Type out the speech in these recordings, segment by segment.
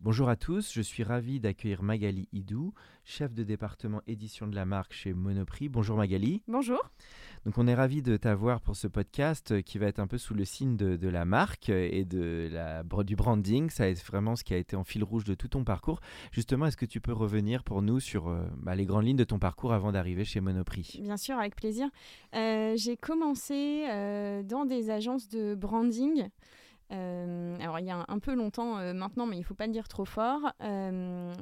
Bonjour à tous, je suis ravi d'accueillir Magali Hidou, chef de département édition de la marque chez Monoprix. Bonjour Magali. Bonjour. Donc on est ravi de t'avoir pour ce podcast euh, qui va être un peu sous le signe de, la marque et de la, du branding. Ça est vraiment ce qui a été en fil rouge de tout ton parcours. Justement, est-ce que tu peux revenir pour nous sur euh, bah, les grandes lignes de ton parcours avant d'arriver chez Monoprix? Bien sûr, avec plaisir. Euh, j'ai commencé dans des agences de branding. Euh, alors il y a un, peu longtemps euh, maintenant, mais il ne faut pas le dire trop fort. Euh,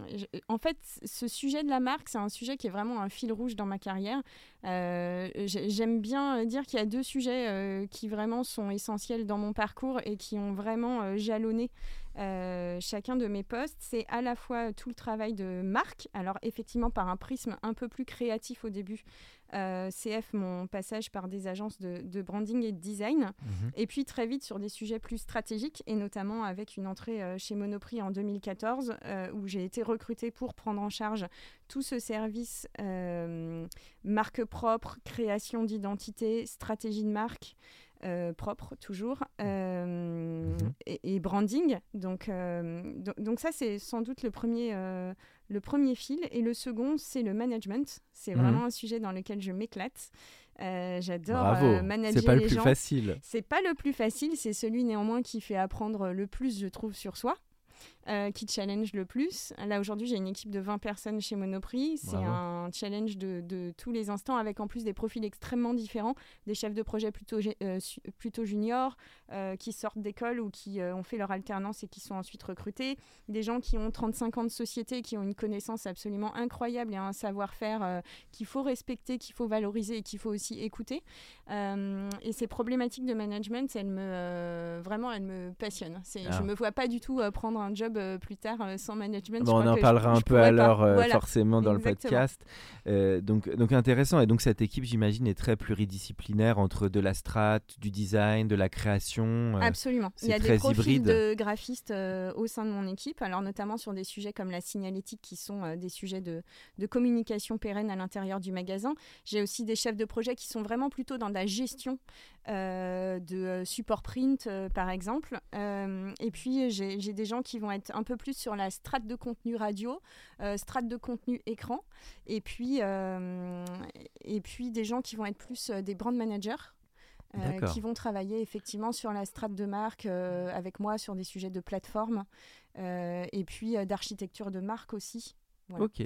en fait, ce sujet de la marque, c'est un sujet qui est vraiment un fil rouge dans ma carrière. J'aime bien dire qu'il y a deux sujets qui vraiment sont essentiels dans mon parcours et qui ont vraiment jalonné chacun de mes postes. C'est à la fois tout le travail de marque, alors effectivement par un prisme un peu plus créatif au début, euh, CF, mon passage par des agences de, branding et de design. Mhm. Et puis très vite sur des sujets plus stratégiques, et notamment avec une entrée euh, chez Monoprix en 2014, euh, où j'ai été recrutée pour prendre en charge tout ce service marque propre, création d'identité, stratégie de marque. Propre toujours mhm. et, branding donc, donc, ça c'est sans doute le premier le premier fil. Et le second, c'est le management. C'est mhm. vraiment un sujet dans lequel je m'éclate. Euh, j'adore euh, manager C'est pas le plus facile. C'est pas le plus facile, c'est celui néanmoins qui fait apprendre le plus, je trouve, sur soi. Euh, qui challenge le plus. Là, aujourd'hui, j'ai une équipe de 20 personnes chez Monoprix. C'est un challenge de, tous les instants, avec en plus des profils extrêmement différents, des chefs de projet plutôt, euh, plutôt juniors, euh, qui sortent d'école ou qui ont fait leur alternance et qui sont ensuite recrutés, des gens qui ont 35 ans de société, qui ont une connaissance absolument incroyable et un savoir-faire qu'il faut respecter, qu'il faut valoriser et qu'il faut aussi écouter. et ces problématiques de management, elles me, vraiment, elles me passionnent. Je ne ah. me vois pas du tout prendre un job euh, plus tard euh, sans management. on en parlera un peu alors euh, forcément dans le podcast. donc, donc intéressant. Et donc cette équipe, j'imagine, est très pluridisciplinaire entre de la strat, du design, de la création. Absolument. Il y a des profils de graphistes au sein de mon équipe, alors notamment sur des sujets comme la signalétique qui sont des sujets de, de communication pérenne à l'intérieur du magasin. J'ai aussi des chefs de projet qui sont vraiment plutôt dans la gestion de support print, par exemple. et puis j'ai des gens qui vont être un peu plus sur la strate de contenu radio, euh, strate de contenu écran, et puis, euh, et puis des gens qui vont être plus euh, des brand managers. qui vont travailler effectivement sur la strate de marque avec moi sur des sujets de plateforme et puis d'architecture de marque aussi.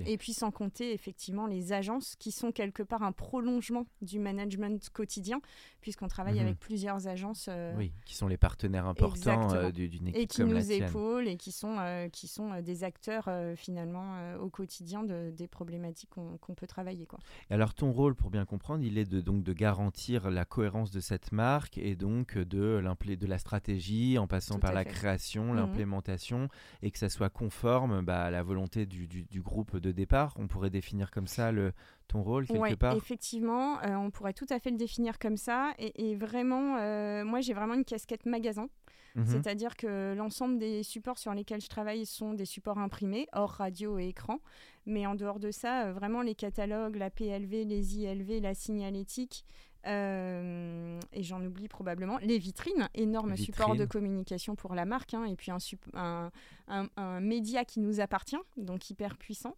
Et puis sans compter effectivement les agences qui sont quelque part un prolongement du management quotidien, puisqu'on travaille mhm. avec plusieurs agences. Euh, oui, qui sont les partenaires importants euh, d'une équipe. Et qui nous épaulent et qui sont, euh, qui sont des acteurs finalement au quotidien de, des problématiques qu'on peut travailler. Quoi. Alors ton rôle, pour bien comprendre, il est de, donc de garantir la cohérence de cette marque et donc de, de la stratégie en passant par la création, mhm. l'implémentation et que ça soit conforme bah, à la volonté du, du, du groupe de départ. On pourrait définir comme ça le, ton rôle quelque part Effectivement, euh, on pourrait tout à fait le définir comme ça. Et, vraiment, euh, moi j'ai vraiment une casquette magasin. Mhm. C'est-à-dire que l'ensemble des supports sur lesquels je travaille sont des supports imprimés, hors radio et écran. Mais en dehors de ça, euh, vraiment les catalogues, la PLV, les ILV, la signalétique, euh, et j'en oublie probablement les vitrines, énorme support de communication pour la marque, hein, et puis un, un, média qui nous appartient, donc hyper puissant.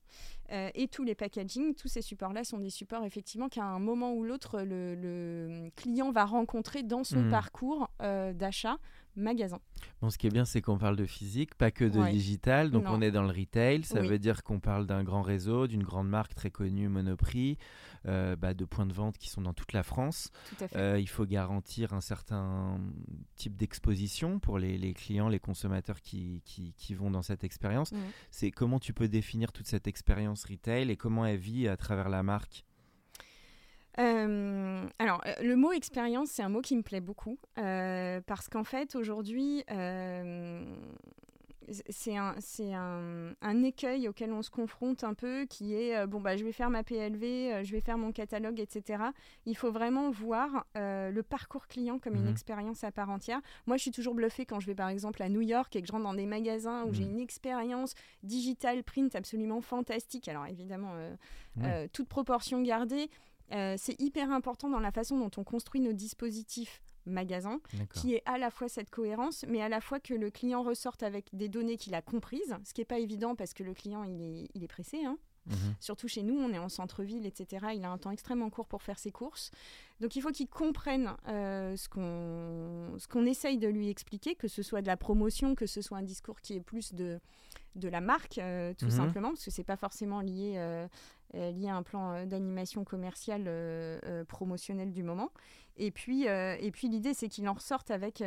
Euh, et tous les packaging, tous ces supports-là sont des supports effectivement qu'à un moment ou l'autre, le, client va rencontrer dans son mmh. parcours d'achat magasin. Bon, ce qui est bien, c'est qu'on parle de physique, pas que de digital. Donc, on est dans le retail. Ça veut dire qu'on parle d'un grand réseau, d'une grande marque très connue, Monoprix, euh, bah, de points de vente qui sont dans toute la France. Euh, il faut garantir un certain type d'exposition pour les, clients, les consommateurs qui, qui, vont dans cette expérience. C'est comment tu peux définir toute cette expérience retail et comment elle vit à travers la marque? Euh, alors, euh, le mot expérience, c'est un mot qui me plaît beaucoup euh, parce qu'en fait, aujourd'hui, c'est un, un, un, écueil auquel on se confronte un peu qui est bon, bah, je vais faire ma PLV, je vais faire mon catalogue, etc. Il faut vraiment voir le parcours client comme une mmh expérience à part entière. Moi, je suis toujours bluffée quand je vais par exemple à New York et que je rentre dans des magasins où j'ai mmh. une expérience digital print absolument fantastique. Alors, évidemment, toute proportion gardée. Euh, c'est hyper important dans la façon dont on construit nos dispositifs magasins, qui est à la fois cette cohérence, mais à la fois que le client ressorte avec des données qu'il a comprises, ce qui n'est pas évident parce que le client, il est, il est pressé. Hein. Mhm. Surtout chez nous, on est en centre-ville, etc. Il a un temps extrêmement court pour faire ses courses. Donc il faut qu'il comprenne euh, ce qu'on essaye de lui expliquer, que ce soit de la promotion, que ce soit un discours qui est plus de, de la marque, euh, tout mhm. simplement, parce que ce n'est pas forcément lié euh, lié à un plan euh, d'animation commerciale euh, promotionnelle du moment. Et puis, et puis l'idée, c'est qu'il en ressorte avec,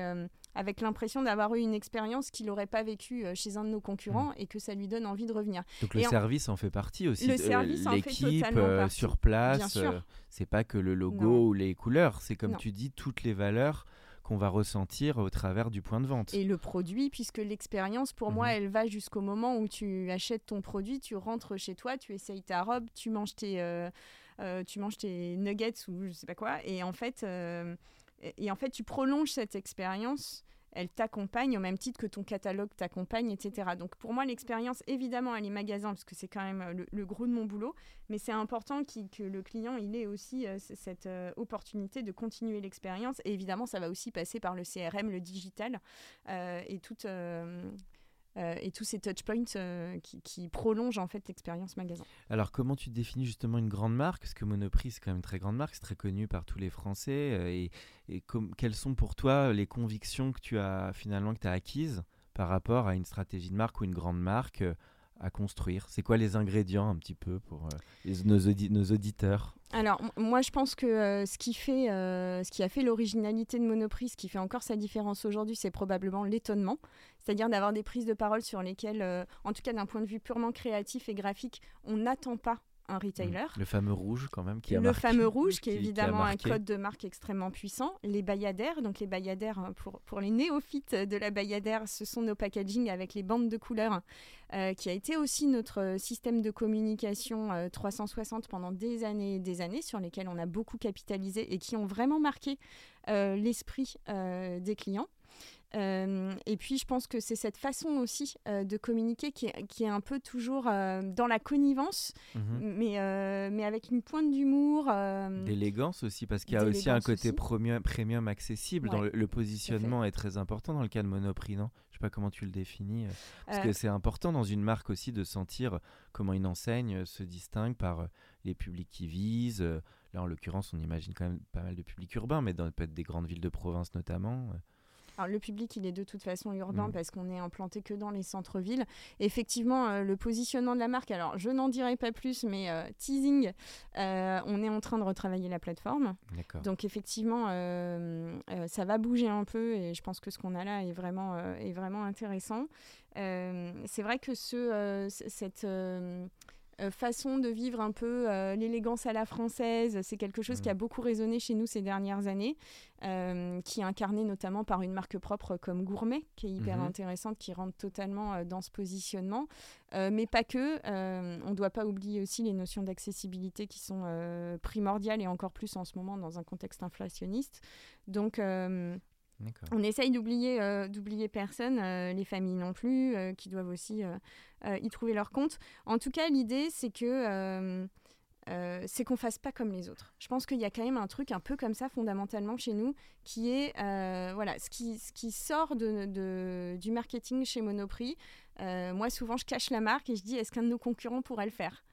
avec l'impression d'avoir eu une expérience qu'il n'aurait pas vécue chez un de nos concurrents mmh. et que ça lui donne envie de revenir. Donc le service en... fait partie aussi. Le service L'équipe sur place, c'est pas que le logo ou les couleurs, c'est comme tu dis, toutes les valeurs qu'on va ressentir au travers du point de vente. Et le produit, puisque l'expérience, pour moi, mhm. elle va jusqu'au moment où tu achètes ton produit, tu rentres chez toi, tu essayes ta robe, tu manges tes, euh, euh, tu manges tes nuggets ou je sais pas quoi, et en fait, euh, et en fait, tu prolonges cette expérience elle t'accompagne au même titre que ton catalogue t'accompagne, etc. Donc pour moi, l'expérience, évidemment, elle est magasin, parce que c'est quand même euh, le, gros de mon boulot, mais c'est important que le client, il ait aussi euh, cette euh, opportunité de continuer l'expérience. Et évidemment, ça va aussi passer par le CRM, le digital, et toute euh, et tous ces touchpoints euh, qui, prolongent en fait l'expérience magasin. Alors comment tu définis justement une grande marque? Parce que Monoprix c'est quand même une très grande marque, c'est très connu par tous les Français. Euh, et, et quelles sont pour toi les convictions que tu as finalement que tu as acquises par rapport à une stratégie de marque ou une grande marque construire. C'est quoi les ingrédients un petit peu pour nos, nos, auditeurs? Alors moi je pense que ce, qui fait, ce qui a fait l'originalité de Monoprix, ce qui fait encore sa différence aujourd'hui, c'est probablement l'étonnement. C'est-à-dire d'avoir des prises de parole sur lesquelles, euh, en tout cas d'un point de vue purement créatif et graphique, on n'attend pas un retailer. Le fameux rouge quand même qui a Le fameux rouge qui est évidemment un code de marque extrêmement puissant. Les bayadères, donc les bayadères hein, pour, pour les néophytes de la bayadère, ce sont nos packaging avec les bandes de couleurs euh, qui a été aussi notre système de communication 360 euh, pendant des années et des années sur lesquels on a beaucoup capitalisé et qui ont vraiment marqué l'esprit des clients. Euh, et puis, je pense que c'est cette façon aussi euh, de communiquer qui est, qui est, un peu toujours euh, dans la connivence, mhm. mais, mais avec une pointe d'humour. D'élégance aussi, parce qu'il y a aussi un côté premium, premium accessible. dans le, positionnement est très important dans le cas de Monoprix, non? Je sais pas comment tu le définis. parce que c'est important dans une marque aussi de sentir comment une enseigne se distingue par les publics qui visent. Là, en l'occurrence, on imagine quand même pas mal de publics urbains, mais dans peut-être des grandes villes de province notamment. Alors, le public, il est de toute façon urbain mm. parce qu'on est implanté que dans les centres-villes. Effectivement, euh, le positionnement de la marque, alors je n'en dirai pas plus, mais euh, teasing, euh, on est en train de retravailler la plateforme. Donc, effectivement, ça va bouger un peu et je pense que ce qu'on a là est vraiment, est vraiment intéressant. C'est vrai que ce, cette euh, façon de vivre un peu euh, l'élégance à la française. C'est quelque chose qui a mmh. beaucoup résonné chez nous ces dernières années, euh, qui est incarné notamment par une marque propre comme Gourmet, qui est hyper mmh. intéressante, qui rentre totalement dans ce positionnement. mais pas que. on ne doit pas oublier aussi les notions d'accessibilité qui sont primordiales et encore plus en ce moment dans un contexte inflationniste. Donc, on essaye d'oublier d'oublier personne, les familles non plus, qui doivent aussi y trouver leur compte. En tout cas, l'idée, c'est que c'est qu'on fasse pas comme les autres. Je pense qu'il y a quand même un truc un peu comme ça fondamentalement chez nous, qui est voilà ce qui, ce qui sort de, du marketing chez Monoprix. moi, souvent, je cache la marque et je dis est-ce qu'un de nos concurrents pourrait le faire?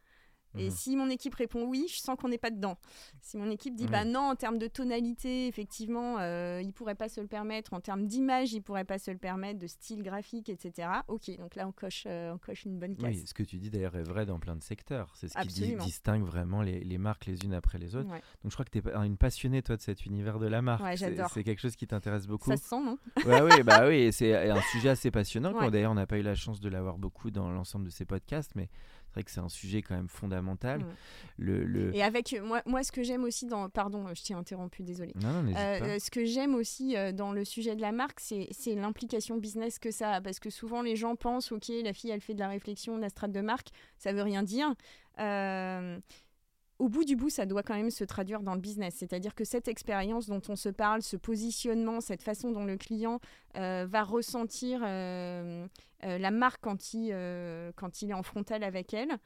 Et mhm. si mon équipe répond oui, je sens qu'on n'est pas dedans. Si mon équipe dit bah non, en termes de tonalité, effectivement, euh, il pourrait pas se le permettre. En termes d'image, il pourrait pas se le permettre, de style graphique, etc. Ok, donc là on coche, euh, on coche une bonne case. Oui, ce que tu dis d'ailleurs est vrai dans plein de secteurs. C'est ce qui distingue vraiment les, les, marques les unes après les autres. Donc je crois que tu es une passionnée toi de cet univers de la marque. Ouais, j'adore. C'est quelque chose qui t'intéresse beaucoup. Ça se sent, non? Ouais, oui, bah oui, c'est un sujet assez passionnant. D'ailleurs, on n'a pas eu la chance de l'avoir beaucoup dans l'ensemble de ces podcasts, mais c'est vrai que c'est un sujet quand même fondamental. Le, le... Et avec moi, moi, ce que j'aime aussi dans. Pardon, je t'ai interrompu, désolé. Non, non, euh, ce que j'aime aussi euh, dans le sujet de la marque, c'est l'implication business que ça a. Parce que souvent, les gens pensent ok, la fille, elle fait de la réflexion, de la strate de marque, ça veut rien dire. Euh, au bout du bout, ça doit quand même se traduire dans le business. C'est-à-dire que cette expérience dont on se parle, ce positionnement, cette façon dont le client euh, va ressentir euh, euh, la marque quand il, quand il est en frontal avec elle,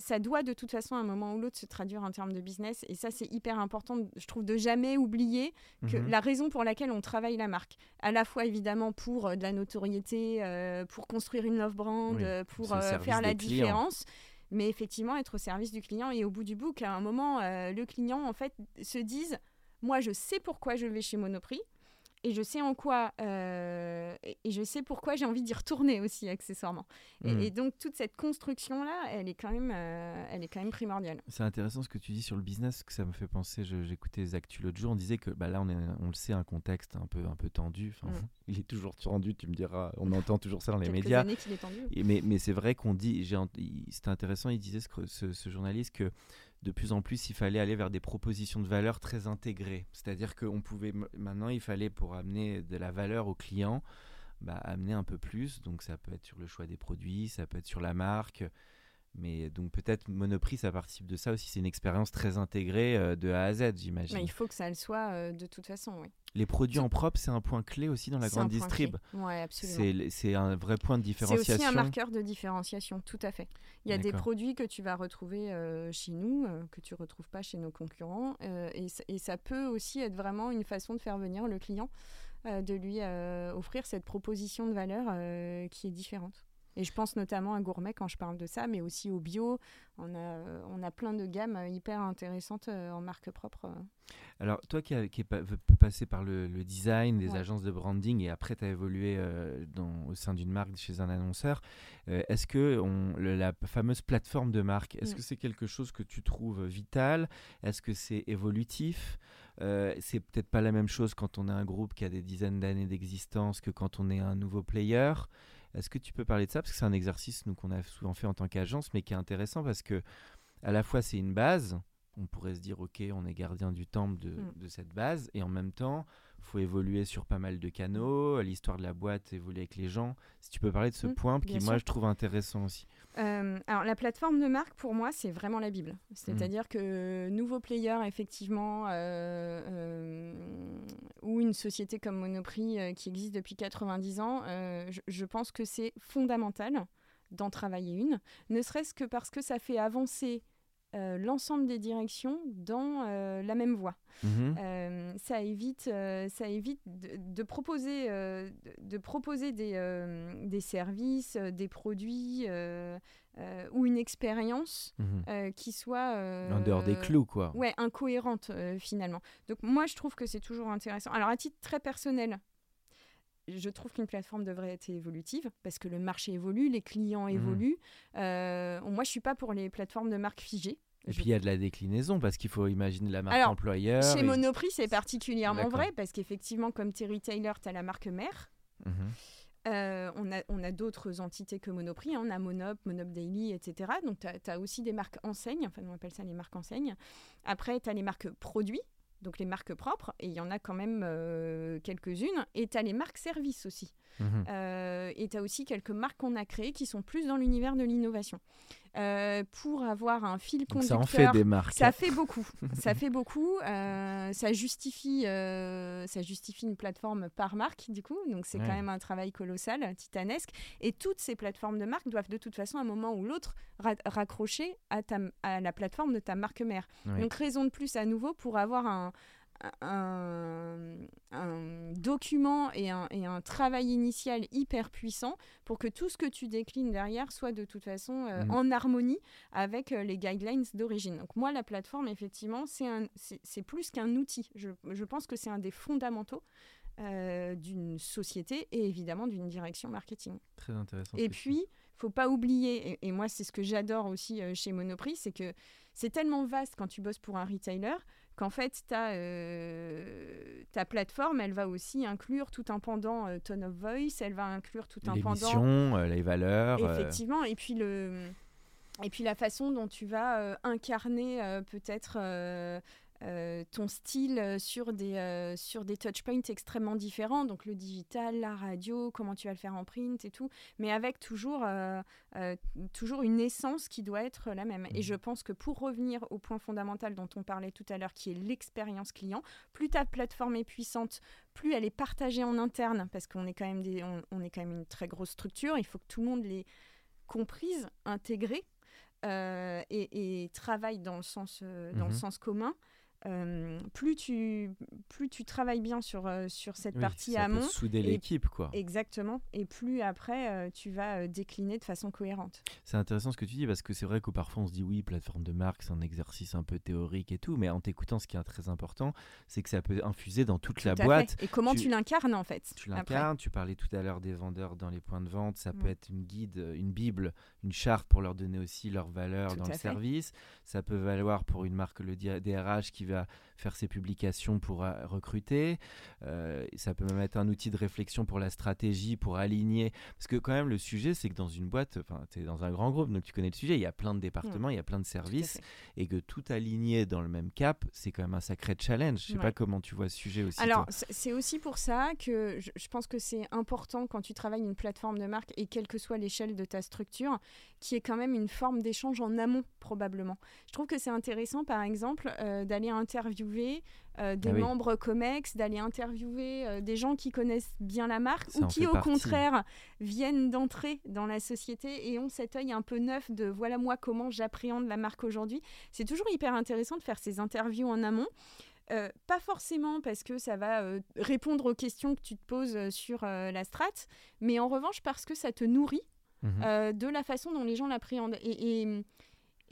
ça doit de toute façon à un moment ou l'autre se traduire en termes de business. Et ça, c'est hyper important, je trouve, de jamais oublier que mhm. la raison pour laquelle on travaille la marque, à la fois évidemment pour de la notoriété, pour construire une love brand, pour faire la différence mais effectivement être au service du client et au bout du bout, à un moment, euh, le client en fait se dise, moi je sais pourquoi je vais chez Monoprix, et je sais en quoi euh, et je sais pourquoi j'ai envie d'y retourner aussi accessoirement et, mm. donc toute cette construction là elle est quand même euh, elle est quand même primordiale c'est intéressant ce que tu dis sur le business que ça me fait penser j'écoutais les actus l'autre jour on disait que bah là on est on le sait un contexte un peu un peu tendu mm. il est toujours tendu tu me diras on entend toujours ça dans les médias années qu'il est tendu. Et, mais mais c'est vrai qu'on dit c'était intéressant il disait ce, ce journaliste que de plus en plus, il fallait aller vers des propositions de valeur très intégrées. C'est-à-dire qu'on pouvait maintenant, il fallait pour amener de la valeur au client, bah, amener un peu plus. Donc ça peut être sur le choix des produits, ça peut être sur la marque, mais donc peut-être Monoprix, ça participe de ça aussi. C'est une expérience très intégrée euh, de A à Z, j'imagine. il faut que ça le soit euh, de toute façon, oui. Les produits en propre, c'est un point clé aussi dans la grande distrib. Absolument. C'est un vrai point de différenciation. C'est aussi un marqueur de différenciation, tout à fait. Il y a des produits que tu vas retrouver euh, chez nous, que tu ne retrouves pas chez nos concurrents. Et, et, ça peut aussi être vraiment une façon de faire venir le client, de lui offrir cette proposition de valeur qui est différente. Et je pense notamment à Gourmet quand je parle de ça, mais aussi au bio. On a, on a plein de gammes hyper intéressantes euh, en marque propre. Alors, toi qui, qui est passé par le, design, des agences de branding, et après tu as évolué euh, dans, au sein d'une marque chez un annonceur, euh, est-ce que on, la fameuse plateforme de marque, est-ce mm. que c'est quelque chose que tu trouves vital? Est-ce que c'est évolutif? C'est peut-être pas la même chose quand on est un groupe qui a des dizaines d'années d'existence que quand on est un nouveau player. Est-ce que tu peux parler de ça? Parce que c'est un exercice nous qu'on a souvent fait en tant qu'agence, mais qui est intéressant parce que à la fois c'est une base. On pourrait se dire, ok, on est gardien du temple de, mm. de cette base, et en même temps, faut évoluer sur pas mal de canaux. L'histoire de la boîte évolue avec les gens. Si tu peux parler de ce mm, point qui, moi, je trouve intéressant aussi. Euh, alors, la plateforme de marque, pour moi, c'est vraiment la Bible. C'est-à-dire mm. que nouveau player, effectivement, euh, euh, ou une société comme Monoprix qui existe depuis 90 ans, je, je, pense que c'est fondamental d'en travailler une, ne serait-ce que parce que ça fait avancer euh, l'ensemble des directions dans euh, la même voie. Mhm. Euh, ça évite, ça évite de, proposer, de, proposer des, des services, des produits ou une expérience mhm. qui soit... en dehors des clous, quoi. Ouais, incohérente finalement. Donc moi, je trouve que c'est toujours intéressant. Alors à titre très personnel, je trouve qu'une plateforme devrait être évolutive parce que le marché évolue, les clients mmh. évoluent. Euh, moi, je suis pas pour les plateformes de marque figées. Et puis il y a de la déclinaison parce qu'il faut imaginer la marque employeur. Chez Monoprix, c'est particulièrement vrai parce qu'effectivement, comme Terry Taylor, tu as la marque mère. Mmh. Euh, on a, on a d'autres entités que Monoprix, hein. on a Monop, Monop Daily, etc. Donc tu as, aussi des marques enseignes, enfin on appelle ça les marques enseignes. Après, tu as les marques produits, donc les marques propres, et il y en a quand même euh, quelques-unes. Et tu as les marques services aussi. Mhm. Euh, et tu as aussi quelques marques qu'on a créées qui sont plus dans l'univers de l'innovation. Euh, pour avoir un fil conducteur. ça en fait des marques. Ça fait beaucoup. ça fait beaucoup. Euh, ça justifie, ça justifie une plateforme par marque du coup. Donc c'est quand même un travail colossal, titanesque. Et toutes ces plateformes de marque doivent de toute façon, à un moment ou l'autre, raccrocher à, ta, à la plateforme de ta marque mère. Donc raison de plus à nouveau pour avoir un, un, un document et un, et un, travail initial hyper puissant pour que tout ce que tu déclines derrière soit de toute façon euh, mm. en harmonie avec euh, les guidelines d'origine. Donc moi, la plateforme, effectivement, c'est plus qu'un outil. Je, je, pense que c'est un des fondamentaux euh, d'une société et évidemment d'une direction marketing. Très intéressant. Et puis, faut pas oublier, et, moi c'est ce que j'adore aussi chez Monoprix, c'est que c'est tellement vaste quand tu bosses pour un retailer qu'en fait, euh, ta plateforme, elle va aussi inclure tout un pendant euh, tone of voice, elle va inclure tout un pendant... Les euh, les valeurs... Effectivement, et puis le... Et puis la façon dont tu vas incarner peut-être euh, ton style euh, sur des, euh, sur des touchpoints extrêmement différents, donc le digital, la radio, comment tu vas le faire en print et tout, mais avec toujours, toujours une essence qui doit être la même. Et mmh. je pense que pour revenir au point fondamental dont on parlait tout à l'heure, qui est l'expérience client, plus ta plateforme est puissante, plus elle est partagée en interne, parce qu'on est, quand même des, on, est quand même une très grosse structure, il faut que tout le monde l'ait comprise, intégrée, et, travaille dans le sens, dans le mmh sens commun. Euh, plus, tu, plus tu travailles bien sur, sur cette partie ça amont. Peut souder l'équipe, quoi. Exactement. Et plus après, euh, tu vas décliner de façon cohérente. C'est intéressant ce que tu dis parce que c'est vrai que parfois on se dit oui, plateforme de marque, c'est un exercice un peu théorique et tout, mais en t'écoutant, ce qui est très important, c'est que ça peut infuser dans toute la boîte. Et comment tu, l'incarnes en fait Tu l'incarnes. Tu parlais tout à l'heure des vendeurs dans les points de vente. Ça peut mm. être une guide, une bible, une charte pour leur donner aussi leurs valeurs dans le service. Ça peut valoir pour une marque le DRH qui va faire ses publications pour euh, recruter. Euh, ça peut même être un outil de réflexion pour la stratégie, pour aligner. Parce que quand même, le sujet, c'est que dans une boîte, enfin, tu es dans un grand groupe, donc tu connais le sujet, il y a plein de départements, il y a plein de services, et que tout aligner dans le même cap, c'est quand même un sacré challenge. Je sais pas comment tu vois ce sujet aussi. Alors, c'est aussi pour ça que je, je pense que c'est important quand tu travailles une plateforme de marque, et quelle que soit l'échelle de ta structure, qui est quand même une forme d'échange en amont, probablement. Je trouve que c'est intéressant, par exemple, euh, d'aller interviewer euh, des ah membres COMEX, d'aller interviewer euh, des gens qui connaissent bien la marque ou qui, au contraire, viennent d'entrer dans la société et ont cet œil un peu neuf de voilà moi comment j'appréhende la marque aujourd'hui. C'est toujours hyper intéressant de faire ces interviews en amont. pas forcément parce que ça va répondre aux questions que tu te poses sur la strate, mais en revanche parce que ça te nourrit. Euh, de la façon dont les gens l'appréhendent. Et, et,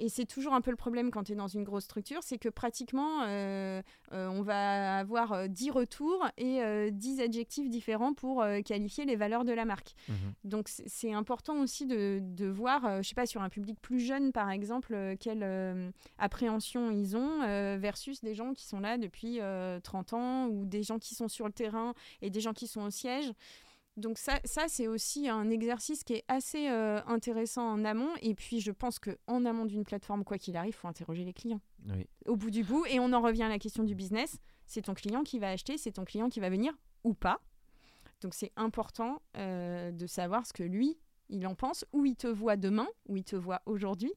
c'est toujours un peu le problème quand tu es dans une grosse structure, c'est que pratiquement, euh, euh, on va avoir 10 retours et 10 adjectifs différents pour qualifier les valeurs de la marque. Mhm. Donc c'est important aussi de, de voir, je sais pas, sur un public plus jeune, par exemple, quelle appréhension ils ont versus des gens qui sont là depuis 30 ans ou des gens qui sont sur le terrain et des gens qui sont au siège. Donc ça, ça c'est aussi un exercice qui est assez euh, intéressant en amont. Et puis je pense qu'en amont d'une plateforme, quoi qu'il arrive, il faut interroger les clients. Au bout du bout, et on en revient à la question du business, c'est ton client qui va acheter, c'est ton client qui va venir ou pas. Donc c'est important euh, de savoir ce que lui, il en pense, où il te voit demain, où il te voit aujourd'hui.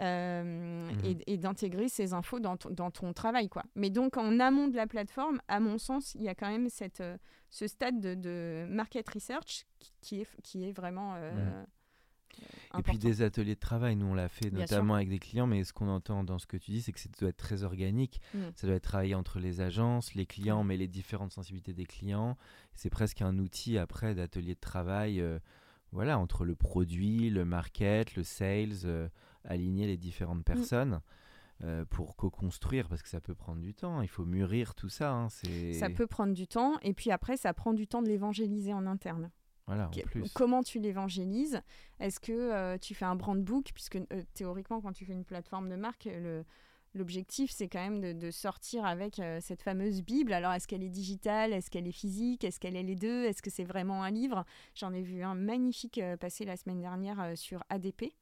Euh, mhm. et, d'intégrer ces infos dans, dans, ton travail. Quoi. Mais donc, en amont de la plateforme, à mon sens, il y a quand même cette, euh, ce stade de, market research qui, est, qui est vraiment. Euh, et puis des ateliers de travail, nous on l'a fait notamment avec des clients, mais ce qu'on entend dans ce que tu dis, c'est que ça doit être très organique. Mm. Ça doit être travaillé entre les agences, les clients, mais les différentes sensibilités des clients. C'est presque un outil après d'atelier de travail, voilà, entre le produit, le market, le sales aligner les différentes mm. personnes. Euh, pour co-construire parce que ça peut prendre du temps. Il faut mûrir tout ça. Hein, ça peut prendre du temps et puis après ça prend du temps de l'évangéliser en interne. Voilà, en plus. Comment tu l'évangélises? Est-ce que euh, tu fais un brand book Puisque euh, théoriquement, quand tu fais une plateforme de marque, le, l'objectif, c'est quand même de, de sortir avec cette fameuse Bible. Alors, est-ce qu'elle est digitale? Est-ce qu'elle est physique? Est-ce qu'elle est les deux? Est-ce que c'est vraiment un livre? J'en ai vu un magnifique passer la semaine dernière sur ADP.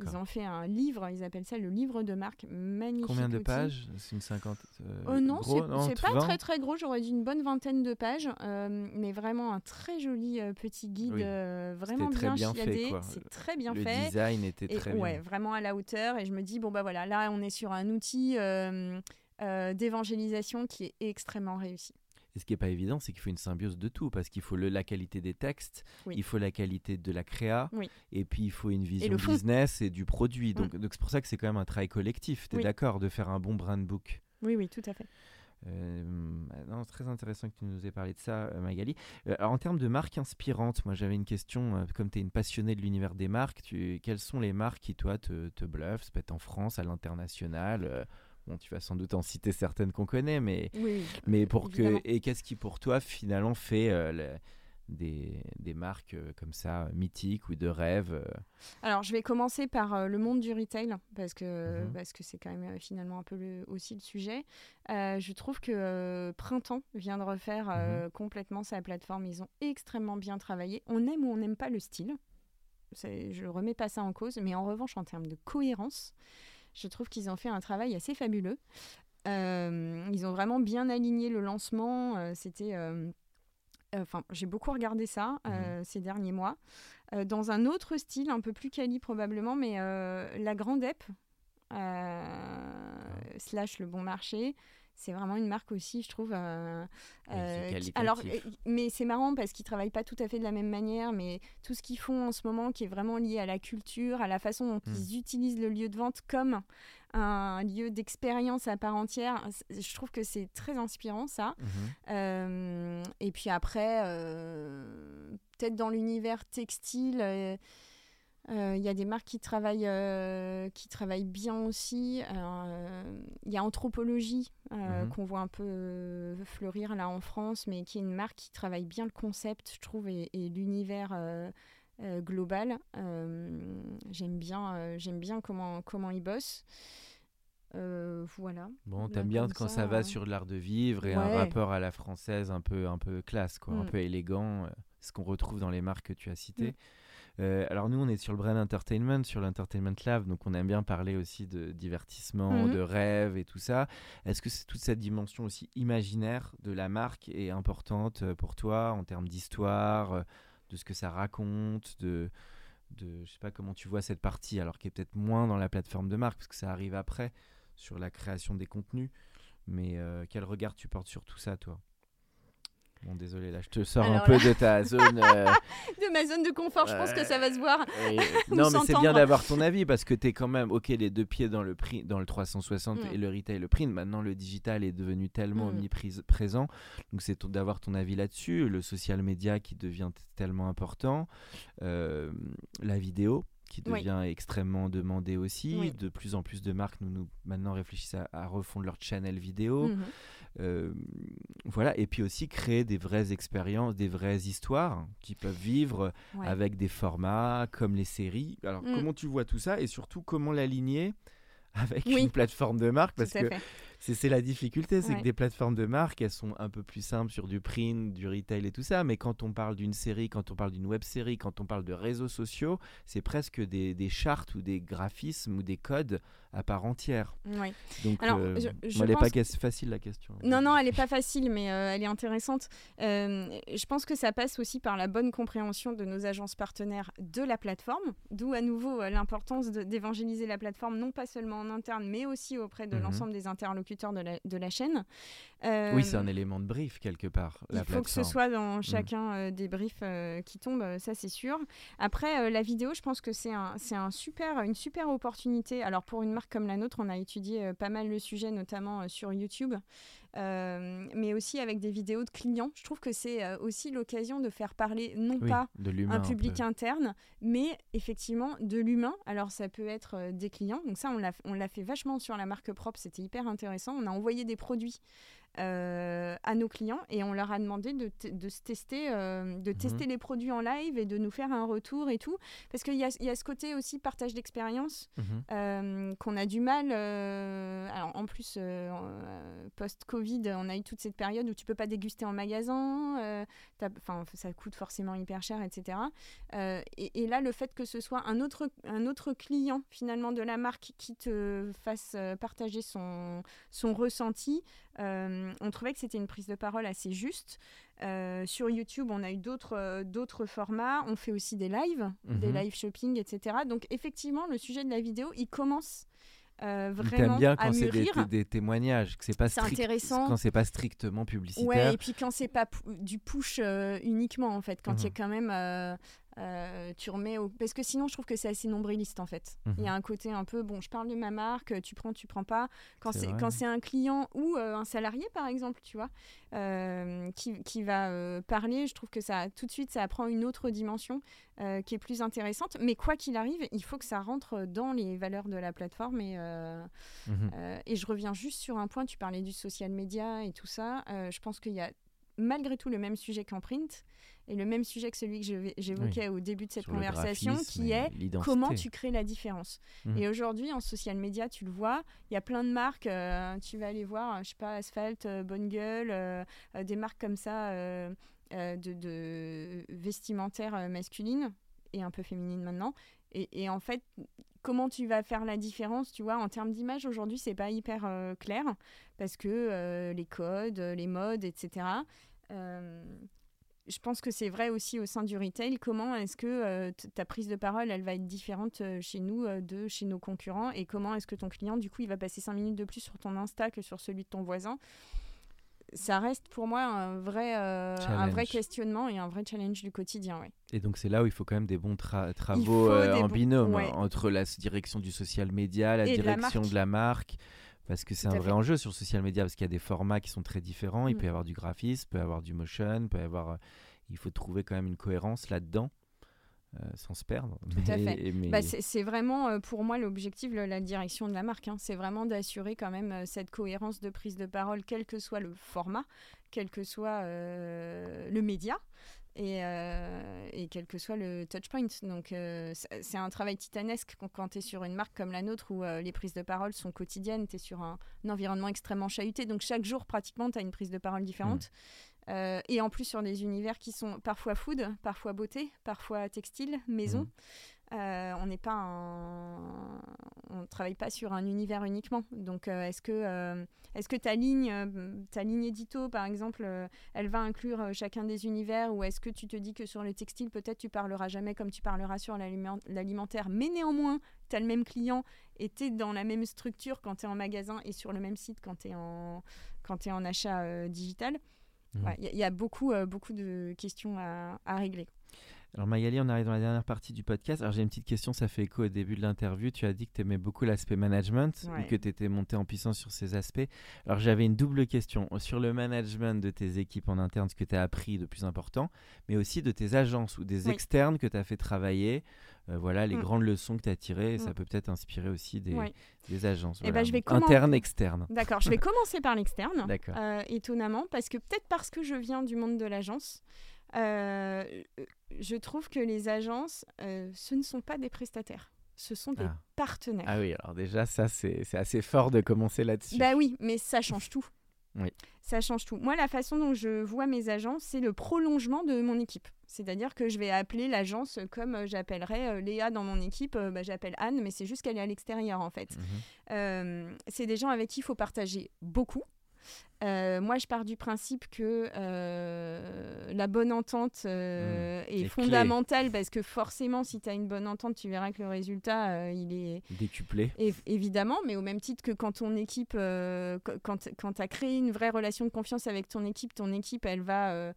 Ils ont fait un livre, ils appellent ça le livre de marque, magnifique. Combien de pages? C'est une cinquantaine euh, euh, Non, c'est pas très très gros, j'aurais dit une bonne vingtaine de pages, euh, mais vraiment un très joli petit guide, vraiment bien, bien chiadé. C'est très bien fait. Le design était très bien. Ouais, vraiment à la hauteur. Et je me dis, bon bah voilà, là on est sur un outil d'évangélisation qui est extrêmement réussi. Et ce qui n'est pas évident, c'est qu'il faut une symbiose de tout, parce qu'il faut le, la qualité des textes, il faut la qualité de la créa, et puis il faut une vision business et du produit. Mm. Donc, donc c'est pour ça que c'est quand même un travail collectif. Tu es d'accord de faire un bon brand book? Oui, oui, tout à fait. non, très intéressant que tu nous aies parlé de ça, Magali. alors, en termes de marques inspirantes, moi j'avais une question, comme tu es une passionnée de l'univers des marques, tu, quelles sont les marques qui, toi, te, te bluffent, ça peut être en France, à l'international Bon, tu vas sans doute en citer certaines qu'on connaît, mais, mais pour que. Et qu'est-ce qui, pour toi, finalement, fait des, des, marques euh, comme ça, mythiques ou de rêve euh? Alors, je vais commencer par euh, le monde du retail, parce que mhm. parce que c'est quand même finalement un peu aussi le sujet. je trouve que Printemps vient de refaire mhm. complètement sa plateforme. Ils ont extrêmement bien travaillé. On aime ou on n'aime pas le style. Je ne remets pas ça en cause, mais en revanche, en termes de cohérence, je trouve qu'ils ont fait un travail assez fabuleux. ils ont vraiment bien aligné le lancement. C'était Enfin, j'ai beaucoup regardé ça mmh euh, ces derniers mois. Euh, dans un autre style, un peu plus quali probablement, mais euh, la Grande Ep, slash Le Bon Marché, c'est vraiment une marque aussi, je trouve. Euh, euh, alors, mais c'est marrant parce qu'ils travaillent pas tout à fait de la même manière, mais tout ce qu'ils font en ce moment, qui est vraiment lié à la culture, à la façon dont hmm. ils utilisent le lieu de vente comme un lieu d'expérience à part entière, je trouve que c'est très inspirant ça. Mhm. Euh, et puis après, peut-être dans l'univers textile. Il euh, y a des marques qui travaillent, euh, qui travaillent bien aussi. Il euh, y a Anthropologie mhm. qu'on voit un peu fleurir là en France, mais qui est une marque qui travaille bien le concept, je trouve, et, l'univers global. j'aime bien, j'aime bien comment, comment ils bossent. voilà. Bon, t'aimes bien quand ça, va sur l'art de vivre et un rapport à la française un peu, un peu classe, quoi, un mm. peu élégant, ce qu'on retrouve dans les marques que tu as citées. Mm. Euh, alors nous, on est sur le Brain Entertainment, sur l'Entertainment Lab, donc on aime bien parler aussi de divertissement, mhm. de rêve et tout ça. Est-ce que toute cette dimension aussi imaginaire de la marque est importante euh, pour toi en termes d'histoire, euh, de ce que ça raconte, de, de, je sais pas comment tu vois cette partie, alors qui est peut-être moins dans la plateforme de marque, parce que ça arrive après sur la création des contenus. Mais quel regard tu portes sur tout ça, toi? Bon, désolé, là, je te sors un peu de ta zone. Euh, de ma zone de confort, je pense que ça va se voir. non, mais c'est bien d'avoir ton avis parce que tu es quand même, ok, les deux pieds dans le, prix, dans le 360 mm. et le retail, le print. Maintenant, le digital est devenu tellement mm. omniprésent. Donc, c'est d'avoir ton avis là-dessus. Le social media qui devient tellement important. Euh, la vidéo qui devient extrêmement demandée aussi. De plus en plus de marques nous, nous maintenant réfléchissent à, refondre leur channel vidéo. Mm-hmm. Euh, voilà, et puis aussi créer des vraies expériences, des vraies histoires qui peuvent vivre avec des formats comme les séries. Alors, mm. comment tu vois tout ça et surtout comment l'aligner avec une plateforme de marque? Parce que c'est la difficulté, c'est que des plateformes de marque, elles sont un peu plus simples sur du print, du retail et tout ça, mais quand on parle d'une série, quand on parle d'une web série, quand on parle de réseaux sociaux, c'est presque des, des chartes ou des graphismes ou des codes à part entière. Oui. Donc, Alors, euh, elle n'est pas facile la question. Non, non, elle n'est pas facile, mais euh, elle est intéressante. Euh, je pense que ça passe aussi par la bonne compréhension de nos agences partenaires de la plateforme, d'où à nouveau l'importance d'évangéliser la plateforme, non pas seulement en interne, mais aussi auprès de mhm. l'ensemble des interlocuteurs de la, de la chaîne. oui, c'est un élément de brief quelque part. il faut que ce soit dans mhm. chacun des briefs qui tombent, ça c'est sûr. Après, la vidéo, je pense que c'est un, un super, une super opportunité. Alors pour une marque comme la nôtre, on a étudié euh, pas mal le sujet, notamment euh, sur YouTube, euh, mais aussi avec des vidéos de clients. Je trouve que c'est aussi l'occasion de faire parler non pas un public interne, mais effectivement de l'humain. Alors ça peut être des clients. Donc ça, on l'a fait vachement sur la marque propre. C'était hyper intéressant. On a envoyé des produits euh, à nos clients et on leur a demandé de, de se tester, euh, de mhm. tester les produits en live et de nous faire un retour et tout. Parce qu'il y a, y a, ce côté aussi partage d'expérience mhm. euh, qu'on a du mal. alors en plus, post-Covid, on a eu toute cette période où tu peux pas déguster en magasin. Ça coûte forcément hyper cher, etc. Et, et, là, le fait que ce soit un autre, un autre client finalement de la marque qui te fasse partager son, son ressenti, euh, on trouvait que c'était une prise de parole assez juste. Euh, sur YouTube, on a eu d'autres euh, d'autres formats. On fait aussi des lives, des mhm. live shopping, etc. Donc effectivement, le sujet de la vidéo, il commence euh, vraiment bien quand c'est des, des, témoignages, que c'est pas intéressant. quand c'est pas strictement publicitaire. Ouais, et puis quand c'est pas du push uniquement en fait, quand il y a mhm. quand même euh, tu remets au... parce que sinon je trouve que c'est assez nombriliste en fait. Il y a mhm. un côté un peu bon, je parle de ma marque, tu prends, tu prends pas. Quand c'est quand c'est un client ou euh, un salarié par exemple, tu vois, euh, qui, qui, va parler, je trouve que ça tout de suite ça prend une autre dimension qui est plus intéressante. Mais quoi qu'il arrive, il faut que ça rentre dans les valeurs de la plateforme et mhm. et je reviens juste sur un point. Tu parlais du social media et tout ça. je pense qu'il y a malgré tout le même sujet qu'en print et le même sujet que celui que j'évoquais au début de cette conversation, qui est comment tu crées la différence. Mmh. Et aujourd'hui, en social media, tu le vois, il y a plein de marques, euh, tu vas aller voir, je sais pas, Asphalt, euh, Bonne Gueule, euh, des marques comme ça de, de, vestimentaires masculines et un peu féminines maintenant. Et, et, en fait, comment tu vas faire la différence, tu vois, en termes d'image, aujourd'hui, c'est pas hyper clair, parce que les codes, les modes, etc., je pense que c'est vrai aussi au sein du retail. Comment est-ce que euh, ta prise de parole, elle va être différente euh, chez nous euh, de chez nos concurrents? Et comment est-ce que ton client, du coup, il va passer 5 minutes de plus sur ton Insta que sur celui de ton voisin? Ça reste pour moi un vrai, un vrai questionnement et un vrai challenge du quotidien. Et donc c'est là où il faut quand même des bons travaux en binôme entre la direction du social media, la direction de la marque. Parce que c'est un vrai enjeu sur social media, parce qu'il y a des formats qui sont très différents. Il mm. peut y avoir du graphisme, peut y avoir du motion, peut y avoir. Euh, il faut trouver quand même une cohérence là-dedans. Euh, sans se perdre. Tout à fait. Bah, c'est vraiment euh, pour moi l'objectif, la direction de la marque. Hein. C'est vraiment d'assurer quand même cette cohérence de prise de parole, quel que soit le format, quel que soit le média et, euh, et, quel que soit le touchpoint. Donc euh, c'est un travail titanesque quand, tu es sur une marque comme la nôtre où euh, les prises de parole sont quotidiennes, tu es sur un, environnement extrêmement chahuté, donc chaque jour pratiquement tu as une prise de parole différente. Mmh. Et en plus sur des univers qui sont parfois food, parfois beauté, parfois textile, maison. Mmh. Euh, on n'est pas on travaille pas sur un univers uniquement. Donc, euh, est-ce que, euh, est-ce que ta ligne, ta ligne édito, par exemple, elle va inclure chacun des univers, ou est-ce que tu te dis que sur le textile, peut-être tu parleras jamais comme tu parleras sur l'alimentaire, mais néanmoins, tu as le même client et tu es dans la même structure quand tu es en magasin et sur le même site quand tu es en, quand es en achat digital. Mmh. Il y, a beaucoup, beaucoup de questions à régler. Alors Magali, on arrive dans la dernière partie du podcast. Alors j'ai une petite question, ça fait écho au début de l'interview. Tu as dit que tu aimais beaucoup l'aspect management et que tu étais monté en puissance sur ces aspects. Alors j'avais une double question sur le management de tes équipes en interne, ce que tu as appris de plus important, mais aussi de tes agences ou des externes que tu as fait travailler. Euh, voilà les mm. grandes leçons que tu as tirées. Ça mm. peut peut-être inspirer aussi des, des agences. Eh ben, je vais Interne, externe. D'accord, je vais commencer par l'externe. Euh, étonnamment, parce que peut-être parce que je viens du monde de l'agence. Euh, je trouve que les agences, euh, ce ne sont pas des prestataires. Ce sont des ah. partenaires. Ah oui, alors déjà, ça, c'est assez fort de commencer là-dessus. Bah oui, mais ça change tout. Oui. Ça change tout. Moi, la façon dont je vois mes agences, c'est le prolongement de mon équipe. C'est-à-dire que je vais appeler l'agence comme euh, j'appellerais Léa dans mon équipe, bah, j'appelle Anne, mais c'est juste qu'elle est à l'extérieur en fait. Mhm. c'est des gens avec qui il faut partager beaucoup. Euh, moi, je pars du principe que euh, la bonne entente euh, mmh. est, fondamentale parce que forcément, si tu as une bonne entente, tu verras que le résultat, il est décuplé. évidemment, mais au même titre que quand ton équipe, quand, quand tu as créé une vraie relation de confiance avec ton équipe, ton équipe, elle va...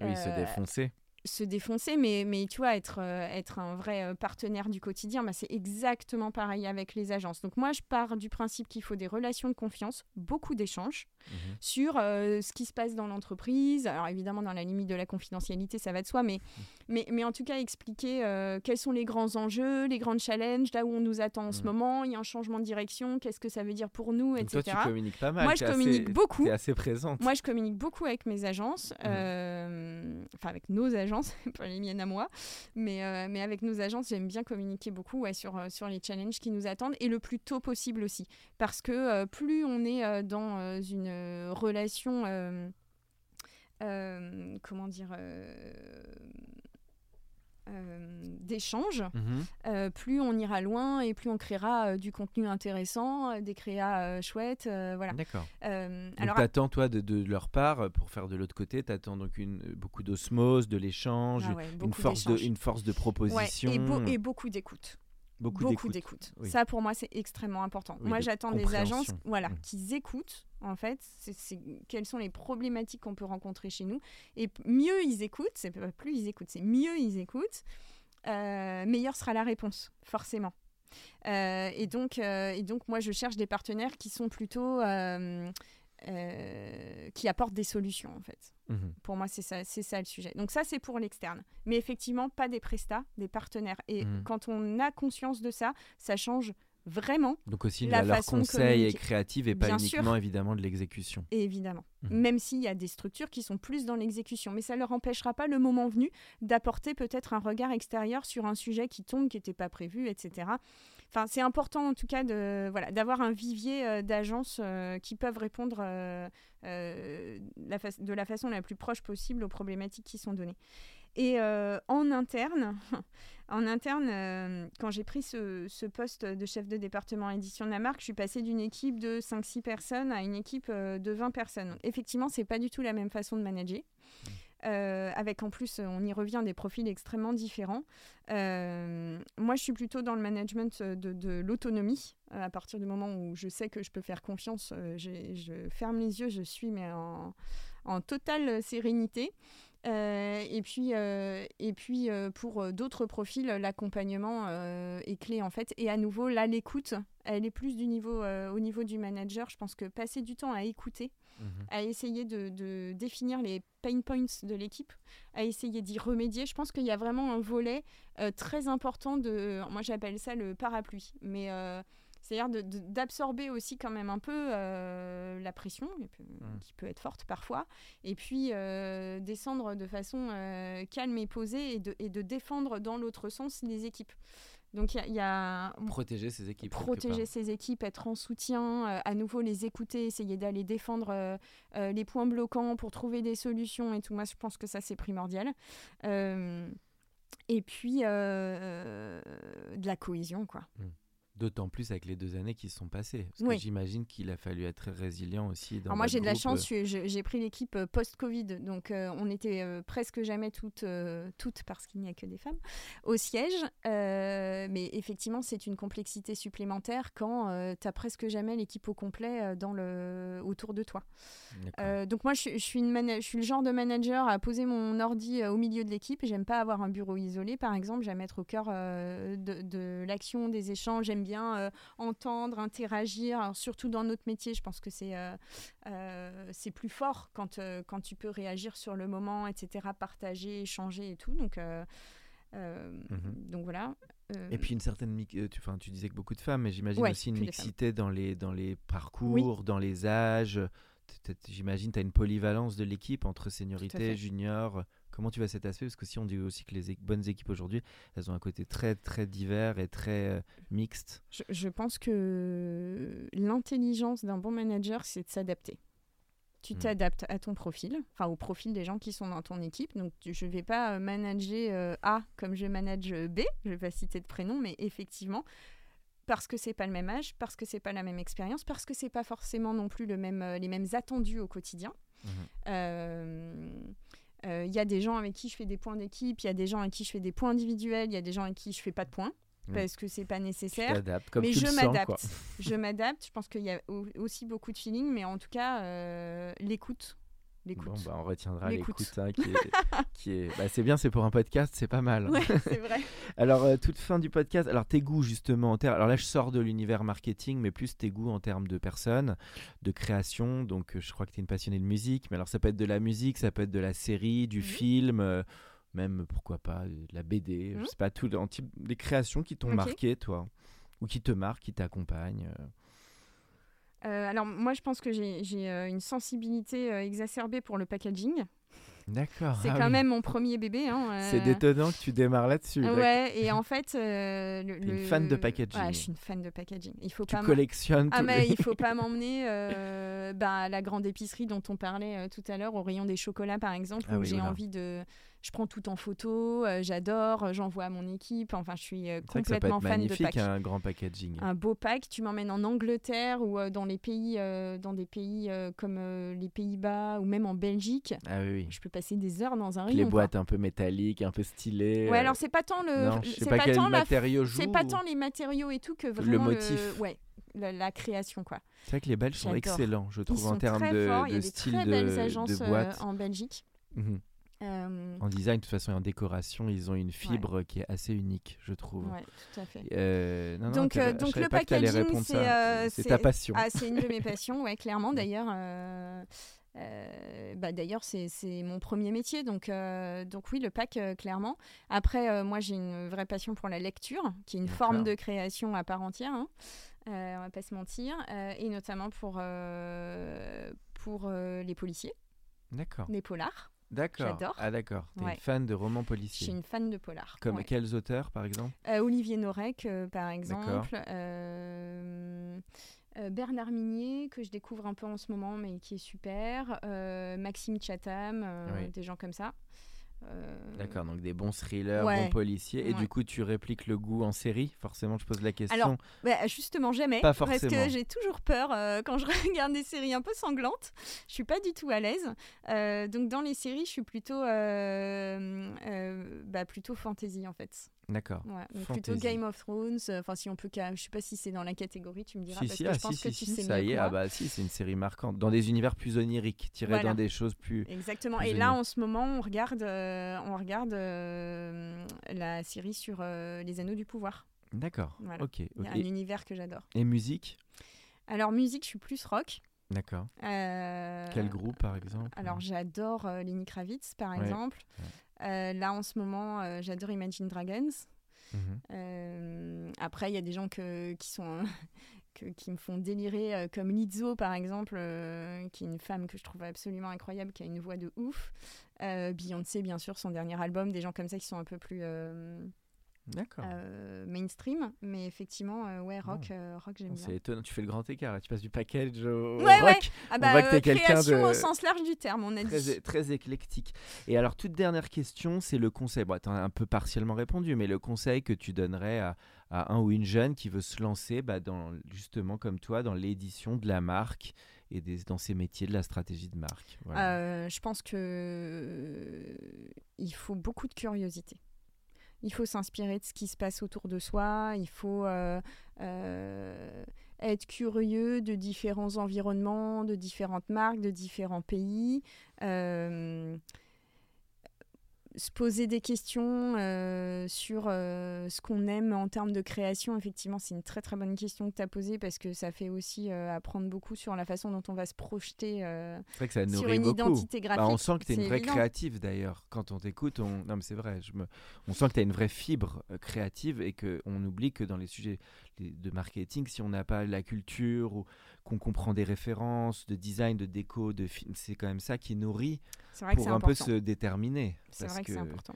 oui, se défoncer se défoncer, mais, mais tu vois, être, euh, être un vrai euh, partenaire du quotidien, bah, c'est exactement pareil avec les agences. Donc moi, je pars du principe qu'il faut des relations de confiance, beaucoup d'échanges mhm. sur euh, ce qui se passe dans l'entreprise. Alors évidemment, dans la limite de la confidentialité, ça va de soi, mais, mhm. mais, mais en tout cas, expliquer quels sont les grands enjeux, les grands challenges, là où on nous attend en ce mhm. moment, il y a un changement de direction, qu'est-ce que ça veut dire pour nous, etc. Toi, tu communiques pas mal. Moi, je communique beaucoup. Tu assez présente. Moi, je communique beaucoup avec mes agences, enfin avec nos agences pas les miennes à moi. Mais, euh, mais avec nos agences, j'aime bien communiquer beaucoup sur, euh, sur les challenges qui nous attendent et le plus tôt possible aussi. Parce que euh, plus on est dans une relation, comment dire, euh, d'échange, mhm. euh, plus on ira loin et plus on créera euh, du contenu intéressant, des créas chouettes. voilà. D'accord. alors, t'attends, toi, de, leur part, pour faire de l'autre côté, t'attends donc une, beaucoup d'osmose, de l'échange, ah une, force de, une force de proposition. et, et beaucoup d'écoute. Beaucoup d'écoute. Ça, pour moi, c'est extrêmement important. moi, j'attends des agences voilà, mmh. qui écoutent, en fait, c'est quelles sont les problématiques qu'on peut rencontrer chez nous. Et mieux ils écoutent, c'est pas plus ils écoutent, c'est mieux ils écoutent, euh, meilleure sera la réponse, forcément. Euh, et, donc, euh, et donc, moi, je cherche des partenaires qui sont plutôt euh, qui apportent des solutions en fait. Mhm. Pour moi, c'est ça, c'est ça le sujet. Donc ça, c'est pour l'externe. Mais effectivement, pas des prestats, des partenaires. Et mhm. quand on a conscience de ça, ça change vraiment. Donc aussi la leur conseil est créative et pas uniquement évidemment de l'exécution. Évidemment. Mhm. Même s'il y a des structures qui sont plus dans l'exécution. Mais ça ne leur empêchera pas le moment venu d'apporter peut-être un regard extérieur sur un sujet qui tombe, qui n'était pas prévu, etc. Enfin, c'est important en tout cas de voilà d'avoir un vivier euh, d'agences euh, qui peuvent répondre euh, de la façon la plus proche possible aux problématiques qui sont données. Et en interne, en interne, quand j'ai pris ce, ce, poste de chef de département édition de la marque, je suis passée d'une équipe de 5-6 personnes à une équipe de 20 personnes. effectivement, c'est pas du tout la même façon de manager. Euh, avec en plus, on y revient, des profils extrêmement différents. Euh, moi, je suis plutôt dans le management de, l'autonomie. Euh, à partir du moment où je sais que je peux faire confiance, je ferme les yeux, je suis mais en, en totale sérénité. et puis, et puis pour d'autres profils, l'accompagnement est clé en fait. Et à nouveau, là, l'écoute, elle est plus du niveau, au niveau du manager. Je pense que passer du temps à écouter, Mhm. à essayer de, définir les pain points de l'équipe, à essayer d'y remédier. Je pense qu'il y a vraiment un volet euh, très important de, moi j'appelle ça le parapluie, mais euh, c'est-à-dire d'absorber aussi quand même un peu euh, la pression, mhm. qui peut être forte parfois, et puis descendre de façon calme et posée et de, et de défendre dans l'autre sens les équipes. Donc il y, a protéger ses équipes, protéger ses équipes, être en soutien, euh, à nouveau les écouter, essayer d'aller défendre euh, euh, les points bloquants pour trouver des solutions et tout. Moi, je pense que ça c'est primordial. et puis de la cohésion, quoi. Mmh. D'autant plus avec les deux années qui se sont passées. Parce que j'imagine qu'il a fallu être très résilient aussi. Dans moi, j'ai de la chance, euh. j'ai pris l'équipe euh, post-Covid, donc euh, on était presque jamais toutes, toutes parce qu'il n'y a que des femmes, au siège. mais effectivement, c'est une complexité supplémentaire quand tu n'as presque jamais l'équipe au complet dans le, autour de toi. donc moi, je, suis une je suis le genre de manager à poser mon ordi au milieu de l'équipe. J'aime pas avoir un bureau isolé, par exemple. J'aime être au cœur de, de l'action, des échanges. J'aime bien euh, entendre, interagir. surtout dans notre métier, je pense que c'est euh, euh, c'est plus fort quand, quand tu peux réagir sur le moment, etc., partager, échanger et tout. Donc, mhm. donc voilà. Et puis une certaine, tu, tu disais que beaucoup de femmes, mais j'imagine aussi une mixité dans les, dans les parcours, dans les âges. J'imagine tu as une polyvalence de l'équipe entre seniorité, junior, Comment tu vois cet aspect? Parce que si on dit aussi que les bonnes équipes aujourd'hui, elles ont un côté très très divers et très euh, mixte. Je, pense que l'intelligence d'un bon manager, c'est de s'adapter. Tu hmm. t'adaptes à ton profil, enfin au profil des gens qui sont dans ton équipe. Donc je ne vais pas euh, manager euh, A comme je manage B, je ne vais pas citer de prénom, mais effectivement, parce que c'est pas le même âge, parce que c'est pas la même expérience, parce que c'est pas forcément non plus le même, les mêmes attendus au quotidien. Mmh. Il y a des gens avec qui je fais des points d'équipe, il y a des gens avec qui je fais des points individuels, il y a des gens avec qui je fais pas de points mm. parce que c'est pas nécessaire. Comme mais je m'adapte. je m'adapte. Je pense qu'il y a aussi beaucoup de feeling, mais en tout cas, euh, l'écoute Bon, bah, on retiendra l'écoute, hein, qui est, Bah, c'est bien, c'est pour un podcast, c'est pas mal. c'est vrai. alors, euh, toute fin du podcast, alors tes goûts justement, en alors là je sors de l'univers marketing, mais plus tes goûts en termes de personnes, de création, donc euh, je crois que tu es une passionnée de musique, mais alors ça peut être de la musique, ça peut être de la série, du film, euh, même pourquoi pas de la BD, je mhm. sais pas, tout, en type, des créations qui t'ont marqué toi, ou qui te marquent, qui t'accompagnent. Euh, alors moi je pense que j'ai euh, une sensibilité euh, exacerbée pour le packaging. D'accord. C'est ah quand même mon premier bébé. Hein, C'est détonnant que tu démarres là-dessus. Ouais, et en fait. le, une fan de packaging. Ouais, je suis une fan de packaging. Il faut tu pas collectionnes. Ah, mais il faut pas m'emmener bah, à la grande épicerie dont on parlait tout à l'heure, au rayon des chocolats par exemple, ah où j'ai envie de je prends tout en photo, euh, j'adore, euh, j'envoie à mon équipe. Enfin, je suis euh, complètement fan de pack. un grand packaging. Un beau pack. Tu m'emmènes en Angleterre ou dans les pays, dans des pays comme les Pays-Bas ou même en Belgique. Ah oui. Je peux passer des heures dans un rayon. Les boîtes un peu métalliques, un peu stylées. Ouais, alors c'est pas tant le. c'est pas, tant matériaux C'est pas tant les matériaux et tout que vraiment le motif. Ouais, la, création quoi. C'est vrai que les Belges sont excellents, je trouve, en termes de, Il y a des style très de, belles agences euh, en Belgique. Mhm. Euh, en design, de toute façon, et en décoration, ils ont une fibre qui est assez unique, je trouve. Ouais, tout à fait. Euh, donc, non, donc le packaging, c'est ta passion. Ah, c'est une de mes passions, ouais, clairement. D'ailleurs, bah, d'ailleurs, c'est mon premier métier, donc, donc oui, le pack, clairement. Après, moi, j'ai une vraie passion pour la lecture, qui est une forme de création à part entière. Hein. on va pas se mentir, et notamment pour, pour les policiers. D'accord. Les polars. D'accord. J'adore. Ah d'accord. T'es une fan de romans policiers. Je suis une fan de polar. Comme quels auteurs, par exemple? Euh, Olivier Norek, euh, par exemple. Euh, Bernard Minier, que je découvre un peu en ce moment, mais qui est super. Maxime Chatham, des gens comme ça. Euh, D'accord, donc des bons thrillers, bons policiers. Et du coup, tu répliques le goût en série? Forcément, je pose la question. Alors, bah, justement, jamais. Pas Parce que j'ai toujours peur euh, quand je regarde des séries un peu sanglantes. Je suis pas du tout à l'aise. Euh, donc, dans les séries, je suis plutôt, bah, plutôt fantasy en fait. D'accord. plutôt Game of Thrones. Euh, enfin, si on peut, je sais pas si c'est dans la catégorie, tu me diras. parce que ah, je pense que tu sais ça y est, ah bah si, c'est une série marquante. Dans des univers plus oniriques, tirés dans des choses plus. Exactement. Et là, en ce moment, on regarde, euh, on regarde euh, la série sur les Anneaux du pouvoir. D'accord. Ok. Il y a un univers que j'adore. Et musique? Alors musique, je suis plus rock. D'accord. Quel groupe, par exemple? Alors, j'adore Lenny Kravitz, par exemple. Là, en ce moment, euh, j'adore Imagine Dragons. Mhm. Euh, après, il y a des gens que, qui sont qui me font délirer, comme Lizzo par exemple, qui est une femme que je trouve absolument incroyable, qui a une voix de ouf. Beyoncé, bien sûr, son dernier album, des gens comme ça qui sont un peu plus. Euh, mainstream, mais effectivement, euh, ouais, rock, oh. euh, rock j'aime bien. C'est étonnant, tu fais le grand écart, tu passes du package au, ouais, rock. Ouais. Ah bah, on voit que quelqu'un de au sens large du terme, on a très, dit. Très éclectique. Et alors, toute dernière question, c'est le conseil. Bon, tu as un peu partiellement répondu, mais le conseil que tu donnerais à, à un ou une jeune qui veut se lancer, bah, dans, justement comme toi, dans l'édition de la marque et des, dans ces métiers de la stratégie de marque. je pense que il faut beaucoup de curiosité il faut s'inspirer de ce qui se passe autour de soi, il faut euh, euh, être curieux de différents environnements, de différentes marques, de différents pays. Euh, se poser des questions euh, sur euh, ce qu'on aime en termes de création, effectivement, c'est une très très bonne question que tu as posée parce que ça fait aussi euh, apprendre beaucoup sur la façon dont on va se projeter vrai que ça sur une identité graphique. Bah, on sent que tu es une vraie créative d'ailleurs. Quand on t'écoute, on... non mais c'est vrai, je me... on sent que tu as une vraie fibre créative et qu'on oublie que dans les sujets de marketing, si on n'a pas la culture ou qu'on comprend des références de design, de déco, de film, c'est quand même ça qui nourrit pour un peu se déterminer. C'est vrai que, c'est important.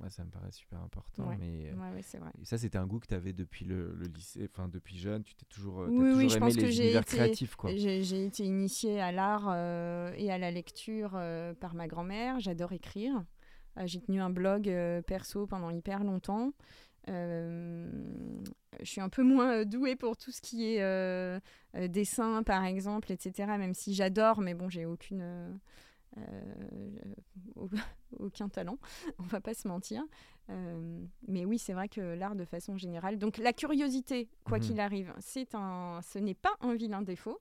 Moi, ça me paraît super important. Mais ouais, c'est vrai. ça, c'était un goût que tu avais depuis le, lycée, enfin depuis jeune. Tu t'es toujours, euh, oui, oui, je pense que j'ai été, J'ai été initiée à l'art euh, et à la lecture euh, par ma grand-mère. J'adore écrire. j'ai tenu un blog perso pendant hyper longtemps. Euh, je suis un peu moins euh, douée pour tout ce qui est euh, dessin, par exemple, etc. Même si j'adore, mais bon, j'ai aucune. aucun talent, on va pas se mentir. mais oui, c'est vrai que l'art de façon générale. Donc la curiosité, quoi mhm. qu'il arrive, c'est un, ce n'est pas un vilain défaut.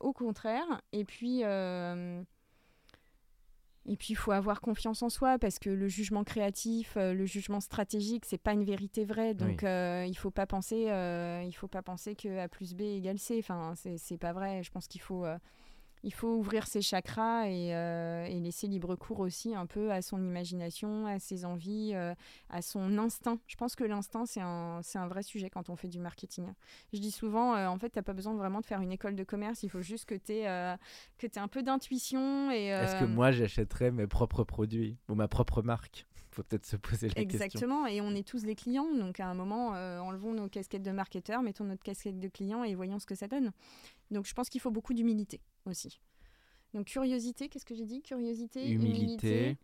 au contraire. Et puis et puis, il faut avoir confiance en soi parce que le jugement créatif, euh, le jugement stratégique, c'est pas une vérité vraie. Donc, euh, il faut pas penser, euh, il faut pas penser que A plus B égale C. Enfin, c'est pas vrai. Je pense qu'il faut il faut ouvrir ses chakras euh, et, laisser libre cours aussi un peu à son imagination, à ses envies, euh, à son instinct. Je pense que l'instinct, c'est un, un, vrai sujet quand on fait du marketing. Je dis souvent, euh, en fait, tu n'as pas besoin vraiment de faire une école de commerce, il faut juste que tu aies, aies, un peu d'intuition. Est-ce que moi, j'achèterais mes propres produits ou ma propre marque? Faut peut-être se poser la Exactement, question. Exactement, et on est tous des clients, donc à un moment, enlevons nos casquettes de marketeur, mettons notre casquette de client et voyons ce que ça donne. Donc je pense qu'il faut beaucoup d'humilité aussi. Donc curiosité, qu'est-ce que j'ai dit? Curiosité, humilité.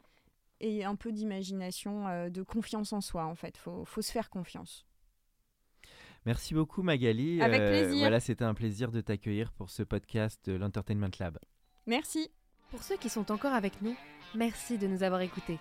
et un peu d'imagination, euh, de confiance en soi en fait. Faut, faut se faire confiance. Merci beaucoup Magali. Avec euh, plaisir. Voilà, c'était un plaisir de t'accueillir pour ce podcast de l'Entertainment Lab. Merci. Pour ceux qui sont encore avec nous, merci de nous avoir écoutés.